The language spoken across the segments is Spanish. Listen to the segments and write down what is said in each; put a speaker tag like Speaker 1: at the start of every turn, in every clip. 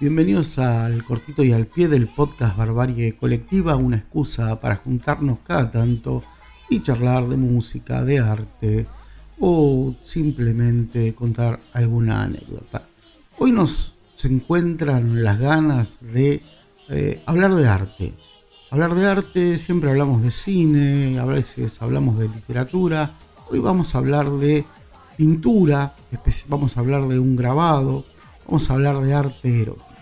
Speaker 1: Bienvenidos al cortito y al pie del podcast Barbarie Colectiva, una excusa para juntarnos cada tanto y charlar de música, de arte o simplemente contar alguna anécdota. Hoy nos se encuentran las ganas de eh, hablar de arte. Hablar de arte, siempre hablamos de cine, a veces hablamos de literatura. Hoy vamos a hablar de pintura, vamos a hablar de un grabado, vamos a hablar de arte erótico.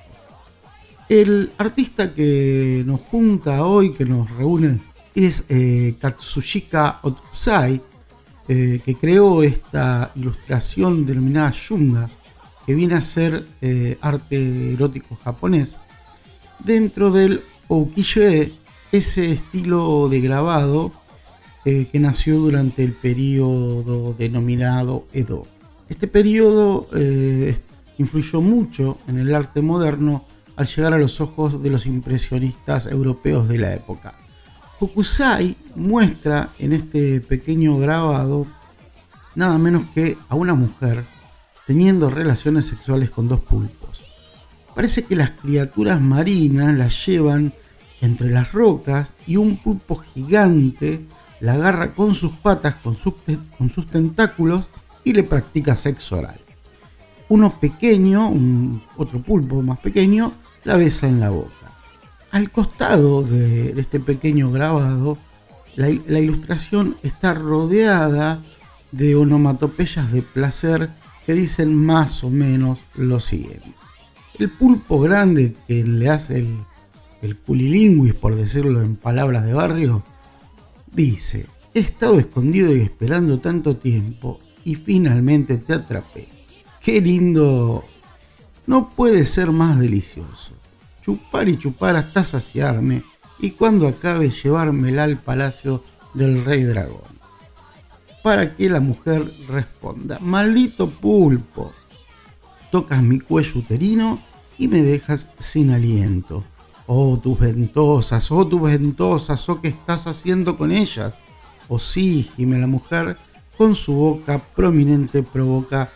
Speaker 1: El artista que nos junta hoy, que nos reúne, es eh, Katsushika Otsusai, eh, que creó esta ilustración denominada Shunga, que viene a ser eh, arte erótico japonés, dentro del Okiyo-e, ese estilo de grabado que nació durante el periodo denominado Edo. Este periodo influyó mucho en el arte moderno al llegar a los ojos de los impresionistas europeos de la época. Hokusai muestra en este pequeño grabado nada menos que a una mujer teniendo relaciones sexuales con dos pulpos. Parece que las criaturas marinas las llevan entre las rocas y un pulpo gigante la agarra con sus patas, con sus, con sus tentáculos y le practica sexo oral uno pequeño, un, otro pulpo más pequeño, la besa en la boca. Al costado de, este pequeño grabado, la, ilustración está rodeada de onomatopeyas de placer que dicen más o menos lo siguiente. El pulpo grande que le hace el, el por decirlo en palabras de barrio, dice, he estado escondido y esperando tanto tiempo y finalmente te atrapé. Qué lindo. No puede ser más delicioso. Chupar y chupar hasta saciarme y cuando acabe llevármela al palacio del rey dragón. Para que la mujer responda, maldito pulpo, tocas mi cuello uterino y me dejas sin aliento. Oh, tus ventosas, oh, tus ventosas, oh, ¿qué estás haciendo con ellas? Oh, sí, gime la mujer, con su boca prominente provoca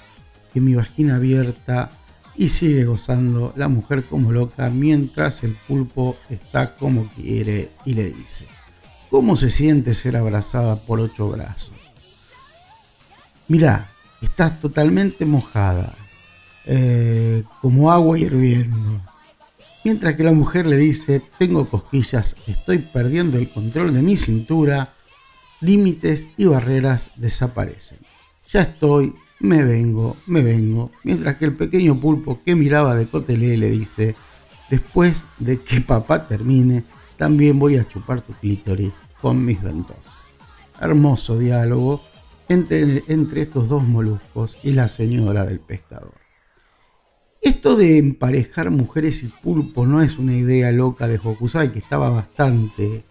Speaker 1: mi vagina abierta y sigue gozando la mujer como loca mientras el pulpo está como quiere y le dice, ¿cómo se siente ser abrazada por ocho brazos? Mira, estás totalmente mojada, eh, como agua hirviendo. Mientras que la mujer le dice, tengo cosquillas, estoy perdiendo el control de mi cintura, límites y barreras desaparecen. Ya estoy me vengo, me vengo, mientras que el pequeño pulpo que miraba de cotelé le dice, después de que papá termine, también voy a chupar tu clítoris con mis ventosas. Hermoso diálogo entre, estos dos moluscos y la señora del pescador. Esto de emparejar mujeres y pulpo no es una idea loca de Hokusai, que estaba bastante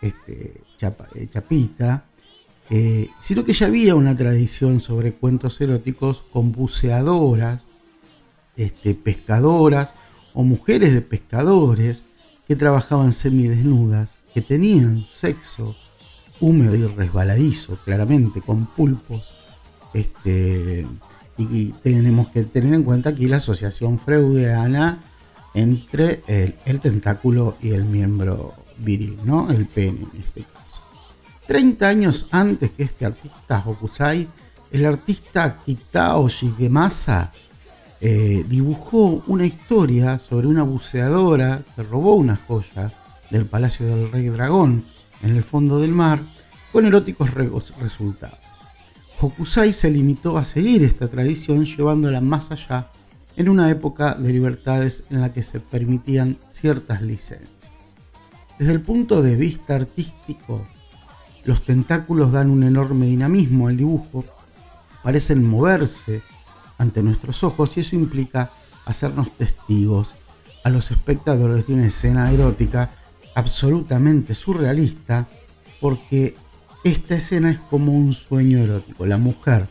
Speaker 1: este, eh, chapita, eh, sino que ya había una tradición sobre cuentos eróticos con buceadoras, este, pescadoras o mujeres de pescadores que trabajaban semidesnudas, que tenían sexo húmedo y resbaladizo, claramente, con pulpos. Este, y, tenemos que tener en cuenta aquí la asociación freudiana entre el, el tentáculo y el miembro viril, ¿no? El pene en este caso. 30 años antes que este artista Hokusai, el artista Kitao Shigemasa eh, dibujó una historia sobre una buceadora que robó una joya del Palacio del Rey Dragón en el fondo del mar con eróticos resultados. Hokusai se limitó a seguir esta tradición llevándola más allá en una época de libertades en la que se permitían ciertas licencias. Desde el punto de vista artístico, los tentáculos dan un enorme dinamismo al dibujo, parecen moverse ante nuestros ojos y eso implica hacernos testigos a los espectadores de una escena erótica absolutamente surrealista porque esta escena es como un sueño erótico. La mujer,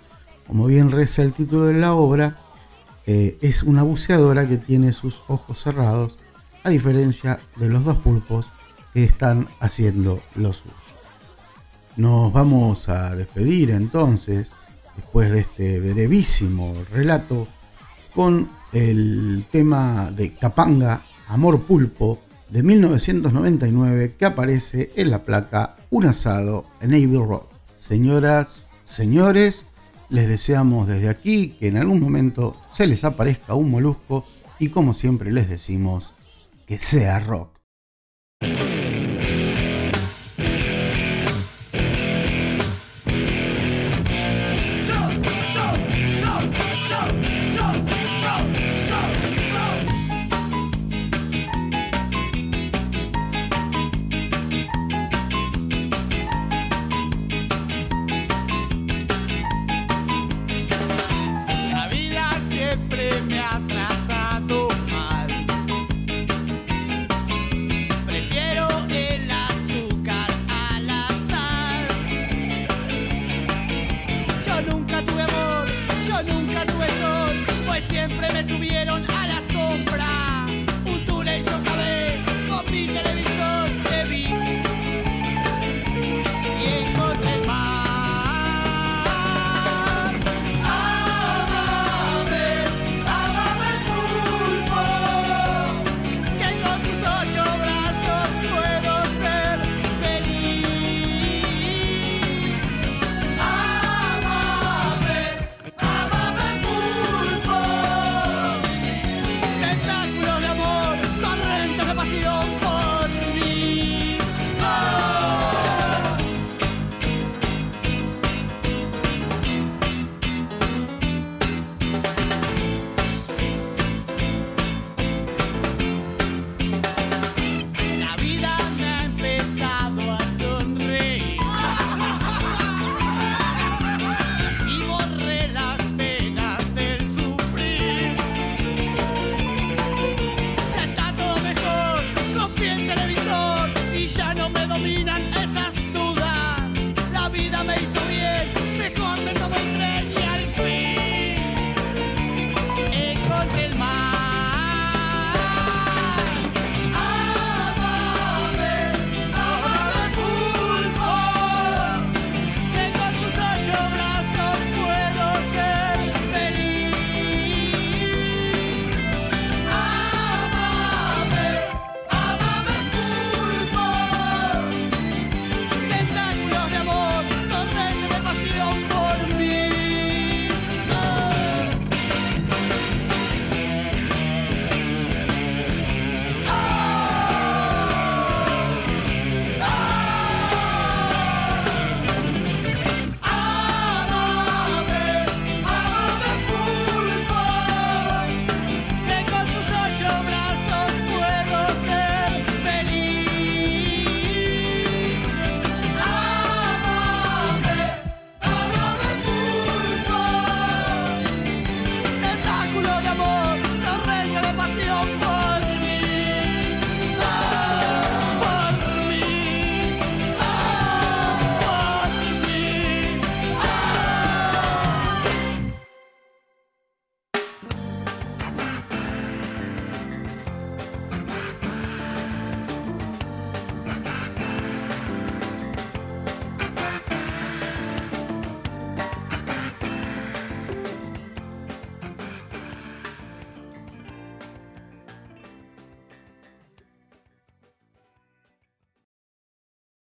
Speaker 1: como bien reza el título de la obra, eh, es una buceadora que tiene sus ojos cerrados, a diferencia de los dos pulpos que están haciendo lo suyo. Nos vamos a despedir entonces, después de este brevísimo relato, con el tema de Capanga, Amor Pulpo, de 1999, que aparece en la placa Un asado en Abbey Road. Señoras, señores, les deseamos desde aquí que en algún momento se les aparezca un molusco y como siempre les decimos, que sea rock.